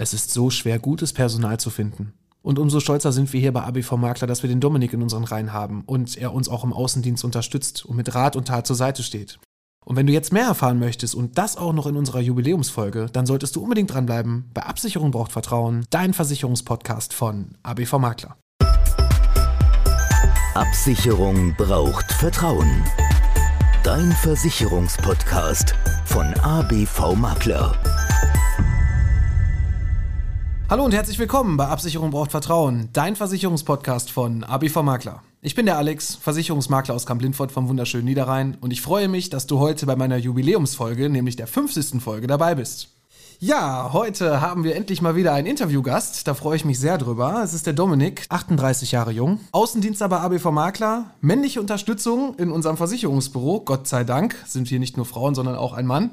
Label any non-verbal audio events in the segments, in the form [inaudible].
Es ist so schwer, gutes Personal zu finden. Und umso stolzer sind wir hier bei ABV Makler, dass wir den Dominik in unseren Reihen haben und er uns auch im Außendienst unterstützt und mit Rat und Tat zur Seite steht. Und wenn du jetzt mehr erfahren möchtest und das auch noch in unserer Jubiläumsfolge, dann solltest du unbedingt dranbleiben. Bei Absicherung braucht Vertrauen, dein Versicherungspodcast von ABV Makler. Absicherung braucht Vertrauen. Dein Versicherungspodcast von ABV Makler. Hallo und herzlich willkommen bei Absicherung braucht Vertrauen, dein Versicherungspodcast von ABV Makler. Ich bin der Alex, Versicherungsmakler aus Kamp-Lindfort vom wunderschönen Niederrhein und ich freue mich, dass du heute bei meiner Jubiläumsfolge, nämlich der 50. Folge, dabei bist. Ja, heute haben wir endlich mal wieder einen Interviewgast. Da freue ich mich sehr drüber. Es ist der Dominik, 38 Jahre jung, Außendienster bei ABV Makler, männliche Unterstützung in unserem Versicherungsbüro. Gott sei Dank sind wir nicht nur Frauen, sondern auch ein Mann.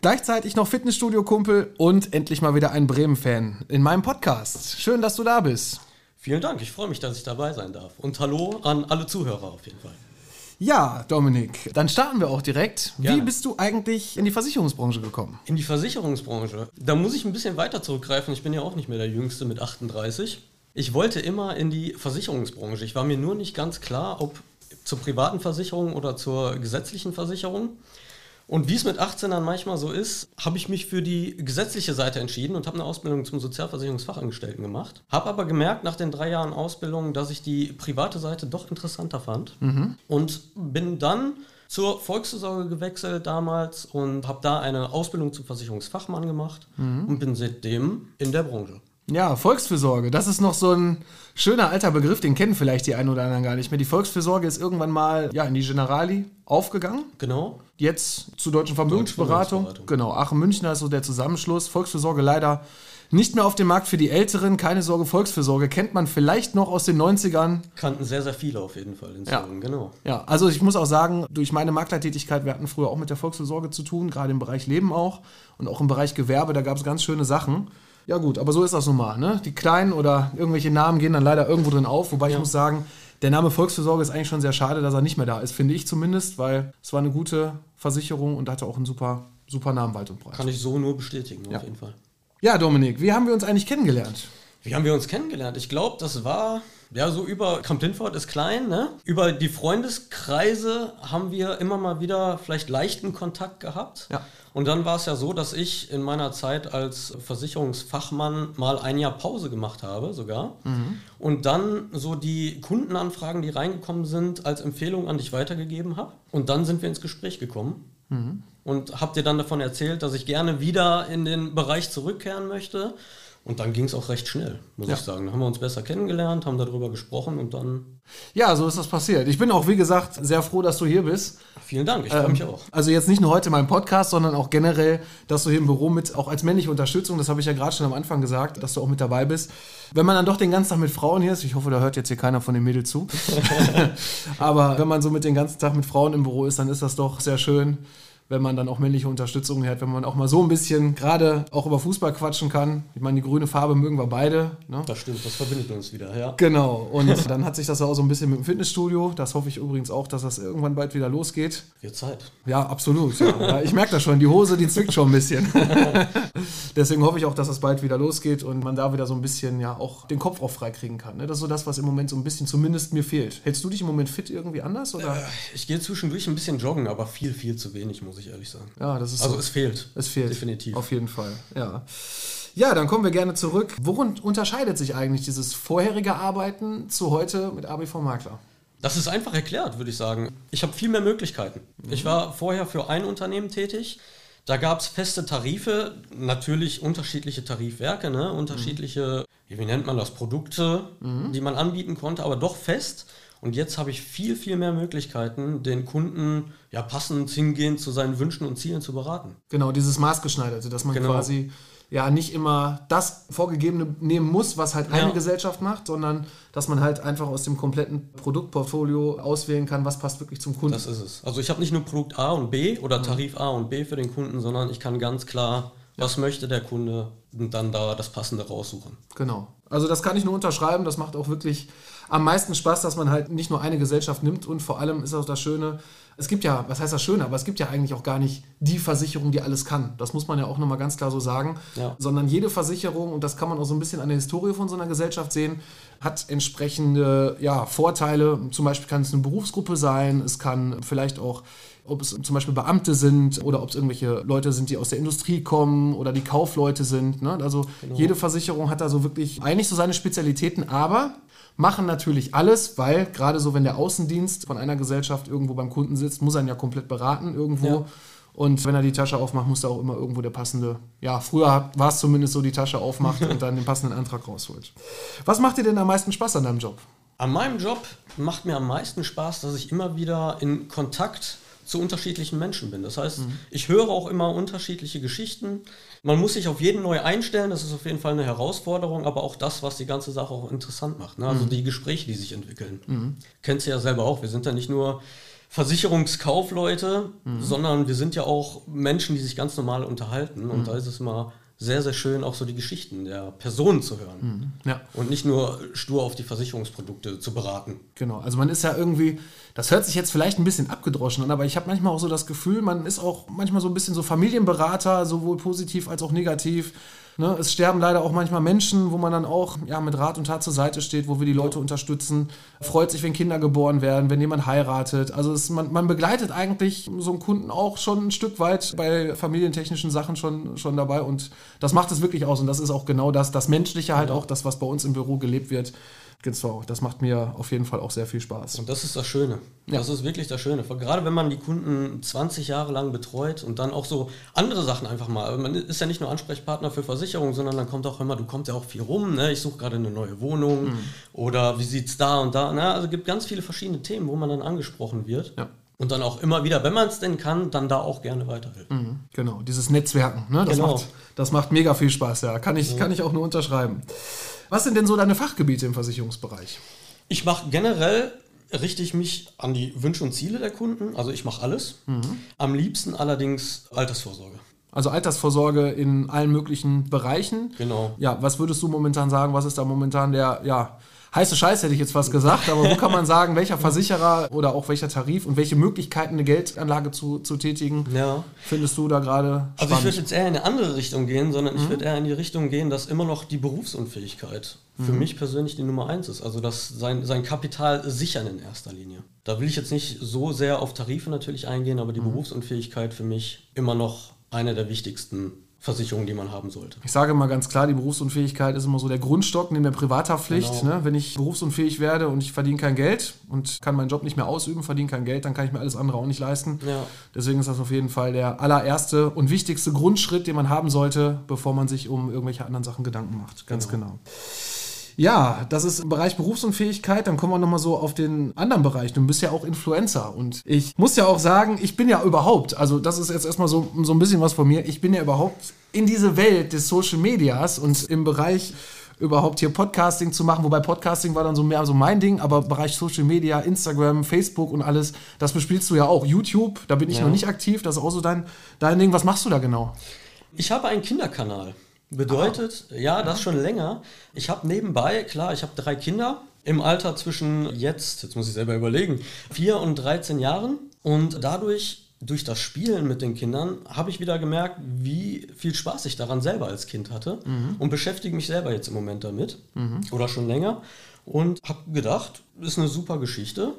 Gleichzeitig noch Fitnessstudio-Kumpel und endlich mal wieder ein Bremen-Fan in meinem Podcast. Schön, dass du da bist. Vielen Dank, ich freue mich, dass ich dabei sein darf. Und hallo an alle Zuhörer auf jeden Fall. Ja, Dominik, dann starten wir auch direkt. Gerne. Wie bist du eigentlich in die Versicherungsbranche gekommen? In die Versicherungsbranche. Da muss ich ein bisschen weiter zurückgreifen. Ich bin ja auch nicht mehr der Jüngste mit 38. Ich wollte immer in die Versicherungsbranche. Ich war mir nur nicht ganz klar, ob zur privaten Versicherung oder zur gesetzlichen Versicherung. Und wie es mit 18 dann manchmal so ist, habe ich mich für die gesetzliche Seite entschieden und habe eine Ausbildung zum Sozialversicherungsfachangestellten gemacht. Habe aber gemerkt nach den drei Jahren Ausbildung, dass ich die private Seite doch interessanter fand und bin dann zur Volksvorsorge gewechselt damals und habe da eine Ausbildung zum Versicherungsfachmann gemacht und bin seitdem in der Branche. Ja, Volksfürsorge, das ist noch so ein schöner alter Begriff, den kennen vielleicht die einen oder anderen gar nicht mehr. Die Volksfürsorge ist irgendwann mal ja, in die Generali aufgegangen. Genau. Jetzt zur Deutschen Vermögensberatung. Vermögensberatung. Genau, Aachen-Münchner ist so der Zusammenschluss. Volksfürsorge leider nicht mehr auf dem Markt für die Älteren. Keine Sorge, Volksfürsorge kennt man vielleicht noch aus den 90ern. Kannten sehr, sehr viele auf jeden Fall in Ja. Genau. Ja, also ich muss auch sagen, durch meine Maklertätigkeit, wir hatten früher auch mit der Volksfürsorge zu tun, gerade im Bereich Leben auch und auch im Bereich Gewerbe, da gab es ganz schöne Sachen. Ja gut, aber so ist das nun mal. Ne? Die kleinen oder irgendwelche Namen gehen dann leider irgendwo drin auf, wobei ich Ja. muss sagen, der Name Volksfürsorge ist eigentlich schon sehr schade, dass er nicht mehr da ist, finde ich zumindest, weil es war eine gute Versicherung und hatte auch einen super, super Namen weit und breit. Kann ich so nur bestätigen, Ja. auf jeden Fall. Ja, Dominik, wie haben wir uns eigentlich kennengelernt? Wie haben wir uns kennengelernt? Ich glaube, das war ja so über Camp Lindfort ist klein, ne? Über die Freundeskreise haben wir immer mal wieder vielleicht leichten Kontakt gehabt. Ja. Und dann war es ja so, dass ich in meiner Zeit als Versicherungsfachmann mal ein Jahr Pause gemacht habe, sogar. Und dann so die Kundenanfragen, die reingekommen sind, als Empfehlung an dich weitergegeben habe. Und dann sind wir ins Gespräch gekommen. Und hab dir dann davon erzählt, dass ich gerne wieder in den Bereich zurückkehren möchte. Und dann ging es auch recht schnell, muss Ja. ich sagen. Da haben wir uns besser kennengelernt, haben darüber gesprochen und dann Ja, so ist das passiert. Ich bin auch, wie gesagt, sehr froh, dass du hier bist. vielen Dank, ich freue mich auch. Also jetzt nicht nur heute mein Podcast, sondern auch generell, dass du hier im Büro mit, auch als männliche Unterstützung, das habe ich ja gerade schon am Anfang gesagt, dass du auch mit dabei bist. Wenn man dann doch den ganzen Tag mit Frauen hier ist, ich hoffe, da hört jetzt hier keiner von den Mädels zu, [laughs] [laughs] aber wenn man so mit den ganzen Tag mit Frauen im Büro ist, dann ist das doch sehr schön, wenn man dann auch männliche Unterstützung hat, wenn man auch mal so ein bisschen gerade auch über Fußball quatschen kann. Ich meine, die grüne Farbe mögen wir beide. Ne? Das stimmt, das verbindet uns wieder, ja. Genau, und [laughs] dann hat sich das auch so ein bisschen mit dem Fitnessstudio. Das hoffe ich übrigens auch, dass das irgendwann bald wieder losgeht. Wird Zeit. Ja, absolut. Ja. Ja, ich merke das schon, die Hose, die zwickt schon ein bisschen. [laughs] Deswegen hoffe ich auch, dass das bald wieder losgeht und man da wieder so ein bisschen ja auch den Kopf auch freikriegen kann. Ne? Das ist so das, was im Moment so ein bisschen zumindest mir fehlt. Hältst du dich im Moment fit irgendwie anders? Oder? Ich gehe zwischendurch ein bisschen joggen, aber viel, viel zu wenig, muss ich ehrlich sagen. Ja, das ist Also so. es fehlt. Es fehlt. Definitiv. Auf jeden Fall, ja. Ja, dann kommen wir gerne zurück. Worin unterscheidet sich eigentlich dieses vorherige Arbeiten zu heute mit ABV Makler? Das ist einfach erklärt, würde ich sagen. Ich habe viel mehr Möglichkeiten. Ich war vorher für ein Unternehmen tätig. Da gab es feste Tarife, natürlich unterschiedliche Tarifwerke, ne? unterschiedliche, wie nennt man das, Produkte, die man anbieten konnte, aber doch fest. Und jetzt habe ich viel, viel mehr Möglichkeiten, den Kunden ja passend hingehend zu seinen Wünschen und Zielen zu beraten. Genau, dieses Maßgeschneiderte, dass man Genau. quasi ja nicht immer das Vorgegebene nehmen muss, was halt eine Ja. Gesellschaft macht, sondern dass man halt einfach aus dem kompletten Produktportfolio auswählen kann, was passt wirklich zum Kunden. Das ist es. Also ich habe nicht nur Produkt A und B oder Tarif A und B für den Kunden, sondern ich kann ganz klar, was möchte der Kunde, und dann da das Passende raussuchen. Genau. Also das kann ich nur unterschreiben. Das macht auch wirklich am meisten Spaß, dass man halt nicht nur eine Gesellschaft nimmt und vor allem ist auch das Schöne, es gibt ja, was heißt das Schöne, aber es gibt ja eigentlich auch gar nicht die Versicherung, die alles kann. Das muss man ja auch nochmal ganz klar so sagen. Ja. Sondern jede Versicherung, und das kann man auch so ein bisschen an der Historie von so einer Gesellschaft sehen, hat entsprechende ja, Vorteile. Zum Beispiel kann es eine Berufsgruppe sein, es kann vielleicht auch ob es zum Beispiel Beamte sind oder ob es irgendwelche Leute sind, die aus der Industrie kommen oder die Kaufleute sind. Ne? Also jede Versicherung hat da so wirklich eigentlich so seine Spezialitäten, aber machen natürlich alles, weil gerade so, wenn der Außendienst von einer Gesellschaft irgendwo beim Kunden sitzt, muss er ihn ja komplett beraten irgendwo. Ja. Und wenn er die Tasche aufmacht, muss er auch immer irgendwo der passende, ja, früher war es zumindest so, die Tasche aufmacht und dann den passenden Antrag rausholt. Was macht dir denn am meisten Spaß an deinem Job? An meinem Job macht mir am meisten Spaß, dass ich immer wieder in Kontakt zu unterschiedlichen Menschen bin. Das heißt, ich höre auch immer unterschiedliche Geschichten. Man muss sich auf jeden neu einstellen, das ist auf jeden Fall eine Herausforderung, aber auch das, was die ganze Sache auch interessant macht. Ne? Also die Gespräche, die sich entwickeln. Kennst du ja selber auch, wir sind ja nicht nur Versicherungskaufleute, sondern wir sind ja auch Menschen, die sich ganz normal unterhalten. Und da ist es immer sehr, sehr schön, auch so die Geschichten der Personen zu hören. Ja. Und nicht nur stur auf die Versicherungsprodukte zu beraten. Genau, also man ist ja irgendwie, das hört sich jetzt vielleicht ein bisschen abgedroschen an, aber ich habe manchmal auch so das Gefühl, man ist auch manchmal so ein bisschen so Familienberater, sowohl positiv als auch negativ. Ne? Es sterben leider auch manchmal Menschen, wo man dann auch ja, mit Rat und Tat zur Seite steht, wo wir die Leute unterstützen. Freut sich, wenn Kinder geboren werden, wenn jemand heiratet. Also es, man, man begleitet eigentlich so einen Kunden auch schon ein Stück weit bei familientechnischen Sachen schon, schon dabei und das macht es wirklich aus und das ist auch genau das, das Menschliche halt auch, das, was bei uns im Büro gelebt wird. Genau, das macht mir auf jeden Fall auch sehr viel Spaß. Und das ist das Schöne. Ja. Das ist wirklich das Schöne. Gerade wenn man die Kunden 20 Jahre lang betreut und dann auch so andere Sachen einfach mal. Man ist ja nicht nur Ansprechpartner für Versicherungen, sondern dann kommt auch immer, du kommst ja auch viel rum, ne? ich suche gerade eine neue Wohnung Mhm. oder wie sieht's da und da. Ne? Also es gibt ganz viele verschiedene Themen, wo man dann angesprochen wird. Ja. Und dann auch immer wieder, wenn man es denn kann, dann da auch gerne weiterhilft. Genau, dieses Netzwerken, ne? das, Genau. macht, das macht mega viel Spaß, ja. Kann ich, kann ich auch nur unterschreiben. Was sind denn so deine Fachgebiete im Versicherungsbereich? Ich mache generell, richte ich mich an die Wünsche und Ziele der Kunden. Also ich mache alles. Mhm. Am liebsten allerdings Altersvorsorge. Also Altersvorsorge in allen möglichen Bereichen. Genau. Ja, was würdest du momentan sagen? Was ist da momentan der, ja, heiße Scheiß hätte ich jetzt fast gesagt, aber wo kann man [laughs] sagen, welcher Versicherer oder auch welcher Tarif und welche Möglichkeiten eine Geldanlage zu, zu tätigen, Ja. findest du da gerade Also ich würde jetzt eher in eine andere Richtung gehen, sondern Mhm. ich würde eher in die Richtung gehen, dass immer noch die Berufsunfähigkeit für Mhm. mich persönlich die Nummer eins ist. Also dass sein, sein Kapital sichern in erster Linie. Da will ich jetzt nicht so sehr auf Tarife natürlich eingehen, aber die Mhm. Berufsunfähigkeit für mich immer noch eine der wichtigsten Versicherungen, die man haben sollte. Ich sage mal ganz klar, die Berufsunfähigkeit ist immer so der Grundstock neben der Privathaftpflicht. Genau. Ne? Wenn ich berufsunfähig werde und ich verdiene kein Geld und kann meinen Job nicht mehr ausüben, verdiene kein Geld, dann kann ich mir alles andere auch nicht leisten. Ja. Deswegen ist das auf jeden Fall der allererste und wichtigste Grundschritt, den man haben sollte, bevor man sich um irgendwelche anderen Sachen Gedanken macht. Ganz genau. Ja, das ist im Bereich Berufsunfähigkeit. Dann kommen wir nochmal so auf den anderen Bereich. Du bist ja auch Influencer. Und ich muss ja auch sagen, ich bin ja überhaupt, also das ist jetzt erstmal so, so ein bisschen was von mir, ich bin ja überhaupt in diese Welt des Social Medias und im Bereich überhaupt hier Podcasting zu machen, wobei Podcasting war dann so mehr so mein Ding, aber Bereich Social Media, Instagram, Facebook und alles, das bespielst du ja auch. YouTube, da bin ich Ja. noch nicht aktiv, das ist auch so dein, dein Ding. Was machst du da genau? Ich habe einen Kinderkanal. Bedeutet, ja, das schon länger. Ich habe nebenbei, klar, ich habe drei Kinder im Alter zwischen jetzt, jetzt muss ich selber überlegen, 4 und 13 Jahren. Und dadurch, durch das Spielen mit den Kindern, habe ich wieder gemerkt, wie viel Spaß ich daran selber als Kind hatte. Und beschäftige mich selber jetzt im Moment damit. Oder schon länger. Und habe gedacht, ist eine super Geschichte.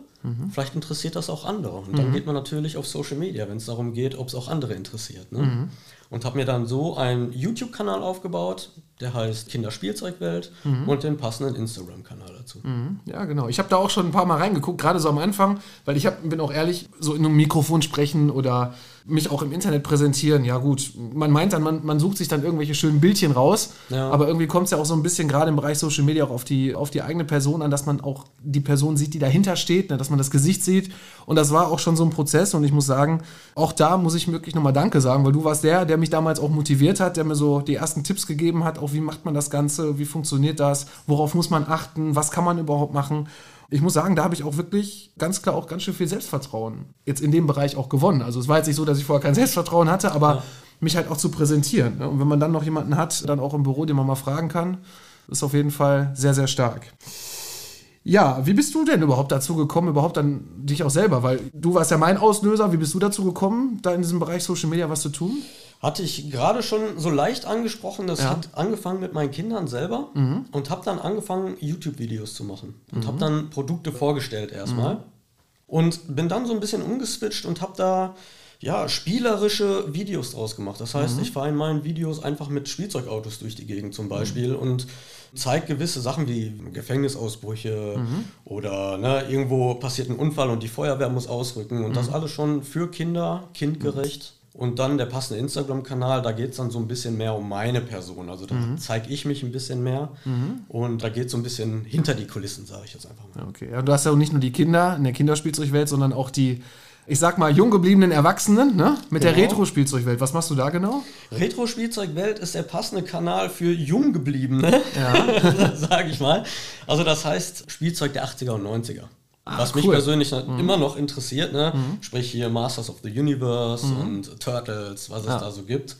Vielleicht interessiert das auch andere. Und dann geht man natürlich auf Social Media, wenn es darum geht, ob es auch andere interessiert. Ne? Und habe mir dann so einen YouTube-Kanal aufgebaut, der heißt Kinderspielzeugwelt und den passenden Instagram-Kanal dazu. Ja, genau. Ich habe da auch schon ein paar Mal reingeguckt, gerade so am Anfang, weil ich hab, bin auch ehrlich, so in einem Mikrofon sprechen oder mich auch im Internet präsentieren. Ja, gut, man meint dann, man, man sucht sich dann irgendwelche schönen Bildchen raus, Ja. aber irgendwie kommt es ja auch so ein bisschen gerade im Bereich Social Media auch auf die, auf die eigene Person an, dass man auch die Person sieht, die dahinter steht, ne, dass man das Gesicht sieht. Und das war auch schon so ein Prozess und ich muss sagen, auch da muss ich wirklich nochmal Danke sagen, weil du warst der, der mich damals auch motiviert hat, der mir so die ersten Tipps gegeben hat, auch wie macht man das Ganze, wie funktioniert das, worauf muss man achten, was kann man überhaupt machen. Ich muss sagen, da habe ich auch wirklich ganz klar auch ganz schön viel Selbstvertrauen jetzt in dem Bereich auch gewonnen. Also es war jetzt nicht so, dass ich vorher kein Selbstvertrauen hatte, aber mich halt auch zu präsentieren. Ne? Und wenn man dann noch jemanden hat, dann auch im Büro, den man mal fragen kann, ist auf jeden Fall sehr, sehr stark. Ja, wie bist du denn überhaupt dazu gekommen, überhaupt dann dich auch selber? Weil du warst ja mein Auslöser. Wie bist du dazu gekommen, da in diesem Bereich Social Media was zu tun? Hatte ich gerade schon so leicht angesprochen. Das Ja. hat angefangen mit meinen Kindern selber und habe dann angefangen, YouTube-Videos zu machen. Und habe dann Produkte vorgestellt erstmal. Und bin dann so ein bisschen umgeswitcht und habe da ja, spielerische Videos draus gemacht. Das heißt, ich fahre in meinen Videos einfach mit Spielzeugautos durch die Gegend zum Beispiel und zeige gewisse Sachen wie Gefängnisausbrüche oder ne, irgendwo passiert ein Unfall und die Feuerwehr muss ausrücken und das alles schon für Kinder, kindgerecht. Und dann der passende Instagram-Kanal, da geht es dann so ein bisschen mehr um meine Person. Also da zeige ich mich ein bisschen mehr und da geht es so ein bisschen hinter die Kulissen, sage ich jetzt einfach mal. Okay, ja, du hast ja auch nicht nur die Kinder in der Kinderspielzeugwelt, sondern auch die, ich sag mal, jung gebliebenen Erwachsenen, ne? Mit der Genau. Retro-Spielzeugwelt. Was machst du da genau? Retro-Spielzeugwelt ist der passende Kanal für Junggebliebene, ja. [laughs] sage ich mal. Also das heißt Spielzeug der 80er und 90er. Was mich cool. persönlich na- immer noch interessiert, ne? sprich hier Masters of the Universe und Turtles, was es Ja. da so gibt.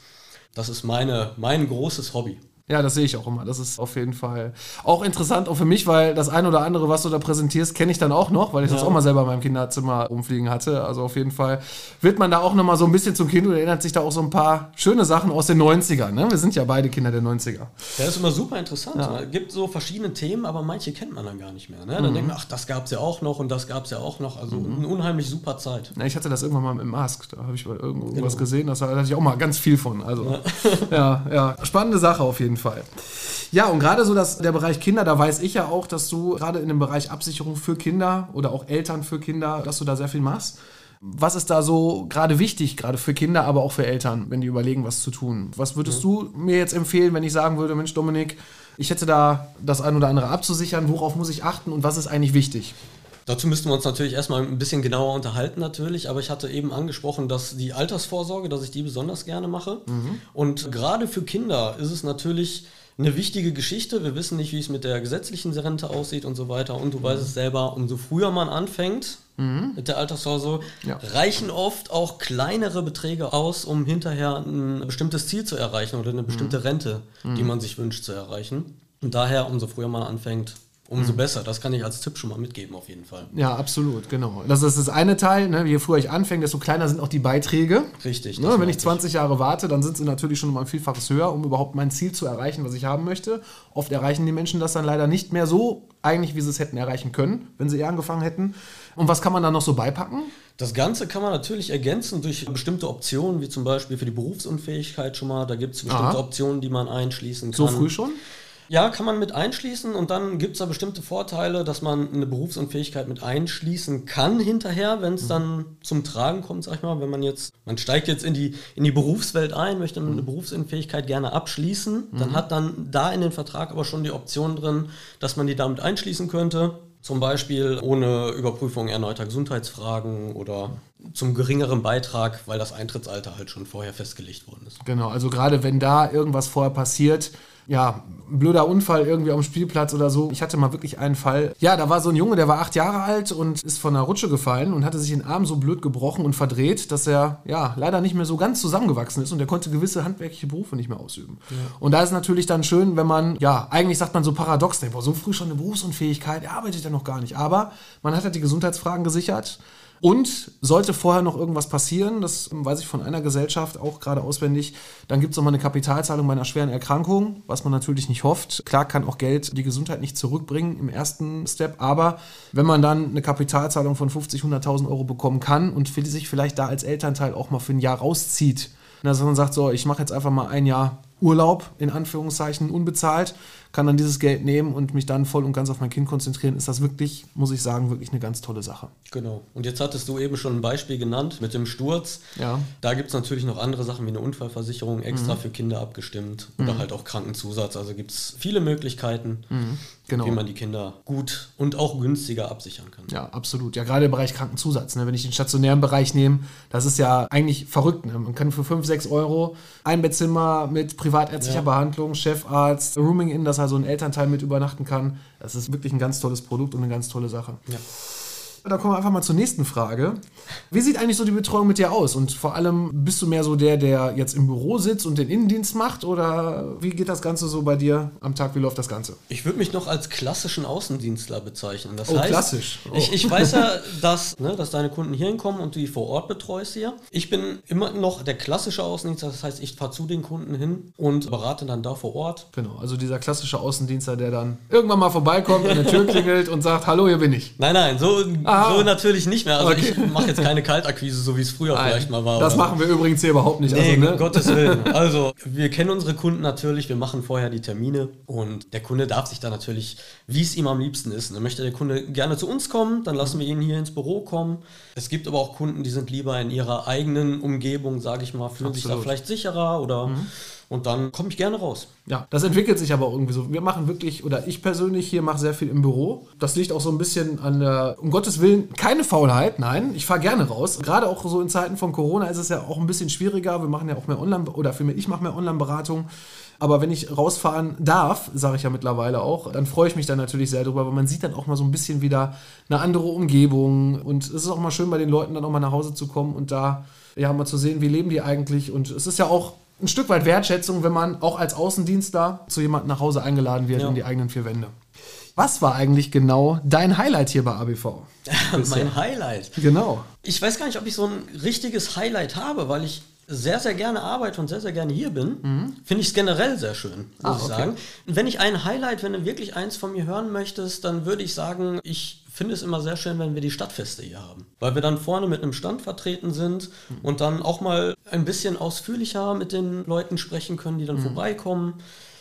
Das ist meine, mein großes Hobby. Ja, das sehe ich auch immer. Das ist auf jeden Fall auch interessant, auch für mich, weil das ein oder andere, was du da präsentierst, kenne ich dann auch noch, weil ich das Ja. auch mal selber in meinem Kinderzimmer rumfliegen hatte. Also auf jeden Fall wird man da auch nochmal so ein bisschen zum Kind und erinnert sich da auch so ein paar schöne Sachen aus den 90ern. Ne? Wir sind ja beide Kinder der 90er. Der ist immer super interessant. Ja. Es gibt so verschiedene Themen, aber manche kennt man dann gar nicht mehr. Ne? Mhm. Dann denkt man, ach, das gab es ja auch noch und das gab es ja auch noch. Also eine unheimlich super Zeit. Na, ich hatte das irgendwann mal mit Mask. Da habe ich mal irgendwo Genau. gesehen. Das, da hatte ich auch mal ganz viel von. Also, ja, ja. Spannende Sache auf jeden Fall. Ja, und gerade so das, der Bereich Kinder, da weiß ich ja auch, dass du gerade in dem Bereich Absicherung für Kinder oder auch Eltern für Kinder, dass du da sehr viel machst. Was ist da so gerade wichtig, gerade für Kinder, aber auch für Eltern, wenn die überlegen, was zu tun? Was würdest du mir jetzt empfehlen, wenn ich sagen würde, Mensch, Dominik, ich hätte da das ein oder andere abzusichern, worauf muss ich achten und was ist eigentlich wichtig? Dazu müssten wir uns natürlich erstmal ein bisschen genauer unterhalten natürlich, aber ich hatte eben angesprochen, dass die Altersvorsorge, dass ich die besonders gerne mache. Und gerade für Kinder ist es natürlich eine wichtige Geschichte. Wir wissen nicht, wie es mit der gesetzlichen Rente aussieht und so weiter. Und du weißt es selber, umso früher man anfängt mit der Altersvorsorge, Ja. reichen oft auch kleinere Beträge aus, um hinterher ein bestimmtes Ziel zu erreichen oder eine bestimmte Rente, die man sich wünscht zu erreichen. Und daher, umso früher man anfängt, umso besser. Das kann ich als Tipp schon mal mitgeben, auf jeden Fall. Ja, absolut, genau. Das ist das eine Teil. Ne? Je früher ich anfange, desto kleiner sind auch die Beiträge. Richtig. Ne? Wenn ich 20 Jahre warte, dann sind sie natürlich schon um ein Vielfaches höher, um überhaupt mein Ziel zu erreichen, was ich haben möchte. Oft erreichen die Menschen das dann leider nicht mehr so eigentlich, wie sie es hätten erreichen können, wenn sie eher angefangen hätten. Und was kann man dann noch so beipacken? Das Ganze kann man natürlich ergänzen durch bestimmte Optionen, wie zum Beispiel für die Berufsunfähigkeit schon mal. Da gibt es bestimmte Aha. Optionen, die man einschließen kann. So früh schon? Ja, kann man mit einschließen und dann gibt es da bestimmte Vorteile, dass man eine Berufsunfähigkeit mit einschließen kann hinterher, wenn es dann zum Tragen kommt, sag ich mal. Wenn man jetzt, man steigt jetzt in die, in die Berufswelt ein, möchte eine Berufsunfähigkeit gerne abschließen, dann hat dann da in den Vertrag aber schon die Option drin, dass man die damit einschließen könnte. Zum Beispiel ohne Überprüfung erneuter Gesundheitsfragen oder zum geringeren Beitrag, weil das Eintrittsalter halt schon vorher festgelegt worden ist. Genau, also gerade wenn da irgendwas vorher passiert, ja, ein blöder Unfall irgendwie am Spielplatz oder so. Ich hatte mal wirklich einen Fall. Ja, da war so ein Junge, der war acht Jahre alt und ist von einer Rutsche gefallen und hatte sich den Arm so blöd gebrochen und verdreht, dass er ja leider nicht mehr so ganz zusammengewachsen ist und er konnte gewisse handwerkliche Berufe nicht mehr ausüben. Und da ist natürlich dann schön, wenn man, ja, eigentlich sagt man so paradox, denkt, boah, so früh schon eine Berufsunfähigkeit, er arbeitet ja noch gar nicht. Aber man hat halt die Gesundheitsfragen gesichert. Und sollte vorher noch irgendwas passieren, das weiß ich von einer Gesellschaft auch gerade auswendig, dann gibt es nochmal eine Kapitalzahlung bei einer schweren Erkrankung, was man natürlich nicht hofft. Klar kann auch Geld die Gesundheit nicht zurückbringen im ersten Step, aber wenn man dann eine Kapitalzahlung von 50, 100.000 Euro bekommen kann und sich vielleicht da als Elternteil auch mal für ein Jahr rauszieht, dass man sagt, so, ich mache jetzt einfach mal ein Jahr Urlaub, in Anführungszeichen, unbezahlt, kann dann dieses Geld nehmen und mich dann voll und ganz auf mein Kind konzentrieren, ist das wirklich, muss ich sagen, wirklich eine ganz tolle Sache. Genau. Und jetzt hattest du eben schon ein Beispiel genannt mit dem Sturz. Ja. Da gibt es natürlich noch andere Sachen wie eine Unfallversicherung extra für Kinder abgestimmt oder halt auch Krankenzusatz. Also gibt es viele Möglichkeiten, Genau. wie man die Kinder gut und auch günstiger absichern kann. Ja, absolut. Ja, gerade im Bereich Krankenzusatz. Ne? Wenn ich den stationären Bereich nehme, das ist ja eigentlich verrückt. Ne? Man kann für 5, 6 Euro ein Bettzimmer mit privatärztlicher Ja. Behandlung, Chefarzt, Rooming in, dass also ein Elternteil mit übernachten kann. Das ist wirklich ein ganz tolles Produkt und eine ganz tolle Sache. Ja. Da kommen wir einfach mal zur nächsten Frage. Wie sieht eigentlich so die Betreuung mit dir aus? Und vor allem, bist du mehr so der, der jetzt im Büro sitzt und den Innendienst macht? Oder wie geht das Ganze so bei dir am Tag? Wie läuft das Ganze? Ich würde mich noch als klassischen Außendienstler bezeichnen. Das oh, heißt, klassisch. Oh. Ich, ich weiß ja, [laughs] dass, ne, dass deine Kunden hier hinkommen und du die vor Ort betreust hier. Ich bin immer noch der klassische Außendienstler. Das heißt, ich fahre zu den Kunden hin und berate dann da vor Ort. Genau, also dieser klassische Außendienstler, der dann irgendwann mal vorbeikommt, an der Tür [laughs] klingelt und sagt, hallo, hier bin ich. Nein, nein, so, so natürlich nicht mehr. Also okay. ich mache jetzt keine Kaltakquise, so wie es früher nein, vielleicht mal war. Das machen wir übrigens hier überhaupt nicht. Nee, also, ne? Gottes Willen. [laughs] Also wir kennen unsere Kunden natürlich, wir machen vorher die Termine und der Kunde darf sich da natürlich, wie es ihm am liebsten ist. Dann möchte der Kunde gerne zu uns kommen, dann lassen wir ihn hier ins Büro kommen. Es gibt aber auch Kunden, die sind lieber in ihrer eigenen Umgebung, sage ich mal, fühlen Absolut. sich da vielleicht sicherer oder mhm. Und dann komme ich gerne raus. Ja, das entwickelt sich aber irgendwie so. Wir machen wirklich, oder ich persönlich hier mache sehr viel im Büro. Das liegt auch so ein bisschen an der, um Gottes Willen, keine Faulheit, nein. Ich fahre gerne raus. Gerade auch so in Zeiten von Corona ist es ja auch ein bisschen schwieriger. Wir machen ja auch mehr Online, oder für mich, ich mache mehr Online-Beratung. Aber wenn ich rausfahren darf, sage ich ja mittlerweile auch, dann freue ich mich dann natürlich sehr drüber, weil man sieht dann auch mal so ein bisschen wieder eine andere Umgebung. Und es ist auch mal schön, bei den Leuten dann auch mal nach Hause zu kommen und da ja mal zu sehen, wie leben die eigentlich. Und es ist ja auch ein Stück weit Wertschätzung, wenn man auch als Außendienstler zu jemandem nach Hause eingeladen wird ja. in die eigenen vier Wände. Was war eigentlich genau dein Highlight hier bei ABV? [laughs] mein Highlight? Genau. Ich weiß gar nicht, ob ich so ein richtiges Highlight habe, weil ich sehr, sehr gerne arbeite und sehr, sehr gerne hier bin. Mhm. Finde ich es generell sehr schön, muss ah, ich sagen. Und wenn ich ein Highlight, wenn du wirklich eins von mir hören möchtest, dann würde ich sagen, ich finde es immer sehr schön, wenn wir die Stadtfeste hier haben. Weil wir dann vorne mit einem Stand vertreten sind mhm. und dann auch mal ein bisschen ausführlicher mit den Leuten sprechen können, die dann mhm. vorbeikommen.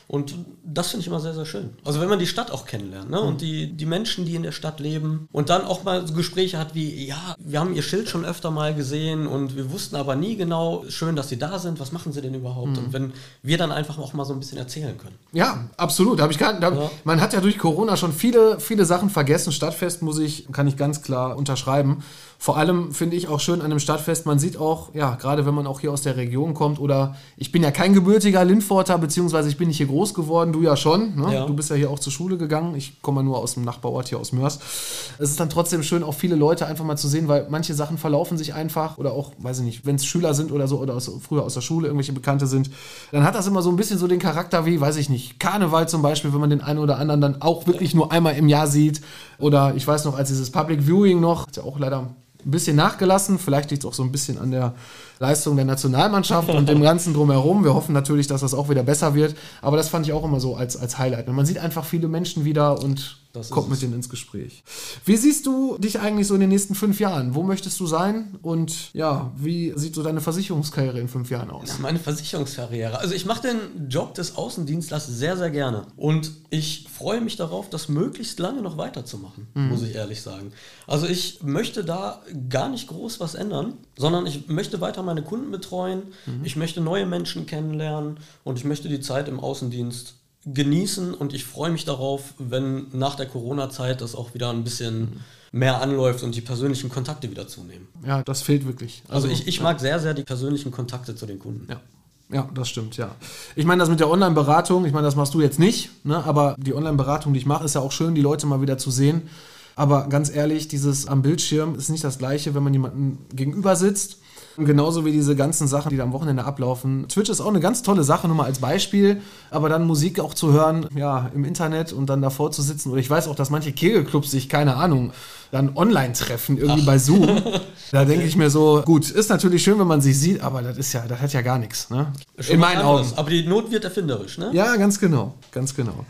Und das finde ich immer sehr, sehr schön. Also wenn man die Stadt auch kennenlernt ne? Mhm. und die, die Menschen, die in der Stadt leben und dann auch mal so Gespräche hat wie, ja, wir haben ihr Schild schon öfter mal gesehen und wir wussten aber nie genau, schön, dass sie da sind, was machen sie denn überhaupt? Mhm. Und wenn wir dann einfach auch mal so ein bisschen erzählen können. Ja, absolut. Hab ich gar, da, ja. Man hat ja durch Corona schon viele, viele Sachen vergessen. Stadtfest muss ich, kann ich ganz klar unterschreiben. Vor allem finde ich auch schön an einem Stadtfest, man sieht auch, ja, gerade wenn man auch hier aus der Region kommt oder ich bin ja kein gebürtiger Linforter, beziehungsweise ich bin nicht hier groß geworden, du ja schon. Ne? Ja. Du bist ja hier auch zur Schule gegangen. Ich komme nur aus dem Nachbarort hier aus Mörs. Es ist dann trotzdem schön, auch viele Leute einfach mal zu sehen, weil manche Sachen verlaufen sich einfach oder auch, weiß ich nicht, wenn es Schüler sind oder so oder aus, früher aus der Schule irgendwelche Bekannte sind, dann hat das immer so ein bisschen so den Charakter wie, weiß ich nicht, Karneval zum Beispiel, wenn man den einen oder anderen dann auch wirklich nur einmal im Jahr sieht. Oder ich weiß noch, als dieses Public Viewing noch, ist ja auch leider ein bisschen nachgelassen. Vielleicht liegt es auch so ein bisschen an der Leistung der Nationalmannschaft und dem [laughs] Ganzen drumherum. Wir hoffen natürlich, dass das auch wieder besser wird. Aber das fand ich auch immer so als, als Highlight. Man sieht einfach viele Menschen wieder und kommt mit denen ins Gespräch. Wie siehst du dich eigentlich so in den nächsten fünf Jahren? Wo möchtest du sein? Und ja, wie sieht so deine Versicherungskarriere in fünf Jahren aus? Meine Versicherungskarriere. Also ich mache den Job des Außendienstlers sehr, sehr gerne. Und ich freue mich darauf, das möglichst lange noch weiterzumachen, mhm. muss ich ehrlich sagen. Also ich möchte da gar nicht groß was ändern, sondern ich möchte weiter meine Kunden betreuen, mhm. ich möchte neue Menschen kennenlernen und ich möchte die Zeit im Außendienst genießen und ich freue mich darauf, wenn nach der Corona-Zeit das auch wieder ein bisschen mehr anläuft und die persönlichen Kontakte wieder zunehmen. Ja, das fehlt wirklich. Also, also ich, ich ja. mag sehr, sehr die persönlichen Kontakte zu den Kunden. Ja. Ja, das stimmt, ja. Ich meine, das mit der Online-Beratung, ich meine, das machst du jetzt nicht, ne? aber die Online-Beratung, die ich mache, ist ja auch schön, die Leute mal wieder zu sehen. Aber ganz ehrlich, dieses am Bildschirm ist nicht das gleiche, wenn man jemanden gegenüber sitzt Genauso wie diese ganzen Sachen, die da am Wochenende ablaufen. Twitch ist auch eine ganz tolle Sache, nur mal als Beispiel. Aber dann Musik auch zu hören, ja, im Internet und dann davor zu sitzen. Oder ich weiß auch, dass manche Kegelclubs sich, keine Ahnung, dann online treffen, irgendwie Ach. bei Zoom. [laughs] Da denke ich mir so, gut, ist natürlich schön, wenn man sich sieht, aber das ist ja, das hat ja gar nichts, ne? In meinen Augen. Aber die Not wird erfinderisch, ne? Ja, ganz genau, ganz genau.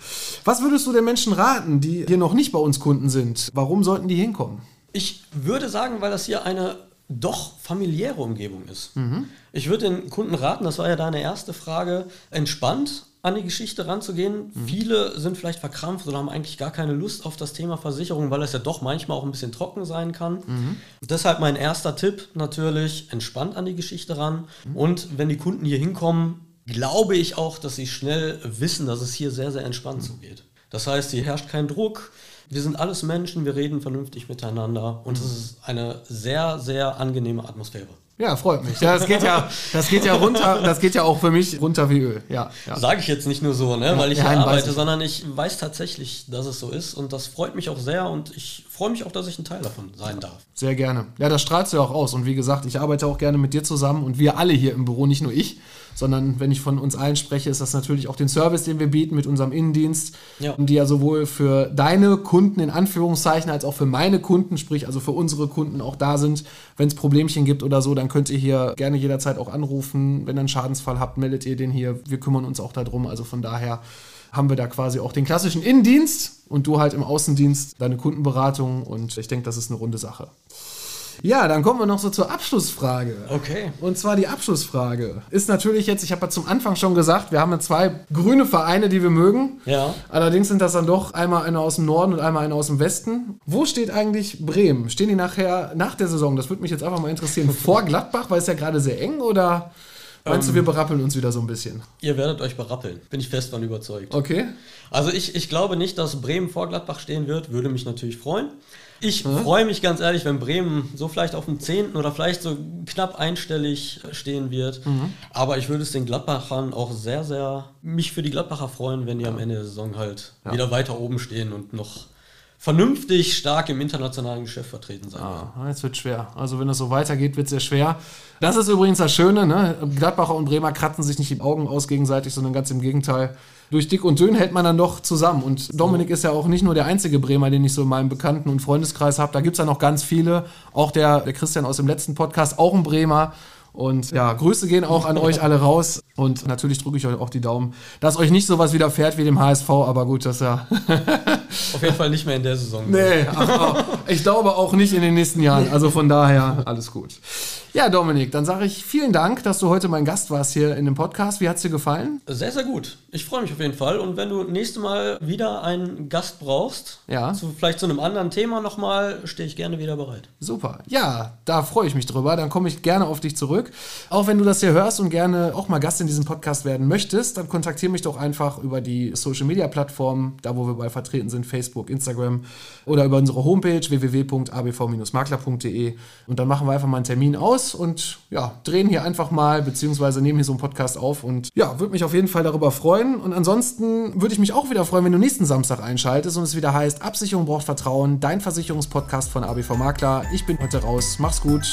Was würdest du den Menschen raten, die hier noch nicht bei uns Kunden sind? Warum sollten die hinkommen? Ich würde sagen, weil das hier eine doch familiäre Umgebung ist. Mhm. Ich würde den Kunden raten, das war ja deine erste Frage, entspannt an die Geschichte ranzugehen. Mhm. Viele sind vielleicht verkrampft oder haben eigentlich gar keine Lust auf das Thema Versicherung, weil es ja doch manchmal auch ein bisschen trocken sein kann. Mhm. Deshalb mein erster Tipp natürlich, entspannt an die Geschichte ran. Mhm. Und wenn die Kunden hier hinkommen, glaube ich auch, dass sie schnell wissen, dass es hier sehr, sehr entspannt zugeht. Das heißt, hier herrscht kein Druck. Wir sind alles Menschen, wir reden vernünftig miteinander und es ist eine sehr, sehr angenehme Atmosphäre. Ja, freut mich. Ja, das geht ja, das geht ja runter, das geht ja auch für mich runter wie Öl. Ja, ja. Sage ich jetzt nicht nur so, ne, weil ich Ja, hier nein, arbeite, ich. sondern ich weiß tatsächlich, dass es so ist und das freut mich auch sehr und ich freue mich auch, dass ich ein Teil davon sein darf. Sehr gerne. Ja, das strahlst du ja auch aus. Und wie gesagt, ich arbeite auch gerne mit dir zusammen und wir alle hier im Büro, nicht nur ich, sondern wenn ich von uns allen spreche, ist das natürlich auch den Service, den wir bieten mit unserem Innendienst, Ja. die ja sowohl für deine Kunden in Anführungszeichen als auch für meine Kunden, sprich also für unsere Kunden auch da sind. Wenn es Problemchen gibt oder so, dann könnt ihr hier gerne jederzeit auch anrufen. Wenn ihr einen Schadensfall habt, meldet ihr den hier. Wir kümmern uns auch darum. Also von daher haben wir da quasi auch den klassischen Innendienst und du halt im Außendienst deine Kundenberatung und ich denke, das ist eine runde Sache. Ja, dann kommen wir noch so zur Abschlussfrage. Okay. Und zwar die Abschlussfrage ist natürlich jetzt, ich habe ja zum Anfang schon gesagt, wir haben ja zwei grüne Vereine, die wir mögen. Ja. Allerdings sind das dann doch einmal einer aus dem Norden und einmal einer aus dem Westen. Wo steht eigentlich Bremen? Stehen die nachher nach der Saison? Das würde mich jetzt einfach mal interessieren. [laughs] Vor Gladbach, weil es ja gerade sehr eng oder meinst du, wir berappeln uns wieder so ein bisschen? Ihr werdet euch berappeln, bin ich fest von überzeugt. Okay. Also ich, ich glaube nicht, dass Bremen vor Gladbach stehen wird, würde mich natürlich freuen. Ich freue mich ganz ehrlich, wenn Bremen so vielleicht auf dem 10. oder vielleicht so knapp einstellig stehen wird. Aber ich würde es den Gladbachern auch sehr, sehr mich für die Gladbacher freuen, wenn die am Ende der Saison halt wieder weiter oben stehen und noch vernünftig stark im internationalen Geschäft vertreten sein. werden. Ah, jetzt wird schwer. Also wenn es so weitergeht, wird es sehr schwer. Das ist übrigens das Schöne, ne? Gladbacher und Bremer kratzen sich nicht die Augen aus gegenseitig, sondern ganz im Gegenteil. Durch dick und dünn hält man dann doch zusammen. Und Dominik ist ja auch nicht nur der einzige Bremer, den ich so in meinem Bekannten- und Freundeskreis habe. Da gibt es ja noch ganz viele. Auch der, der Christian aus dem letzten Podcast, auch ein Bremer. Und ja, Grüße gehen auch an euch alle raus. Und natürlich drücke ich euch auch die Daumen, dass euch nicht sowas widerfährt wie dem HSV. Aber gut, das ist ja [laughs] Auf jeden Fall nicht mehr in der Saison. Nee, ach, ach, ich glaube auch nicht in den nächsten Jahren. Also von daher alles gut. Ja, Dominik, dann sage ich vielen Dank, dass du heute mein Gast warst hier in dem Podcast. Wie hat es dir gefallen? Sehr, sehr gut. Ich freue mich auf jeden Fall. Und wenn du nächste Mal wieder einen Gast brauchst, Ja. zu, vielleicht zu einem anderen Thema nochmal, stehe ich gerne wieder bereit. Super. Ja, da freue ich mich drüber. Dann komme ich gerne auf dich zurück. Auch wenn du das hier hörst und gerne auch mal Gast in diesem Podcast werden möchtest, dann kontaktiere mich doch einfach über die Social Media Plattformen, da wo wir bei vertreten sind, Facebook, Instagram oder über unsere Homepage www.abv-makler.de und dann machen wir einfach mal einen Termin aus und ja, drehen hier einfach mal beziehungsweise nehmen hier so einen Podcast auf und ja, würde mich auf jeden Fall darüber freuen und ansonsten würde ich mich auch wieder freuen, wenn du nächsten Samstag einschaltest und es wieder heißt Absicherung braucht Vertrauen, dein Versicherungspodcast von ABV Makler. Ich bin heute raus. Mach's gut.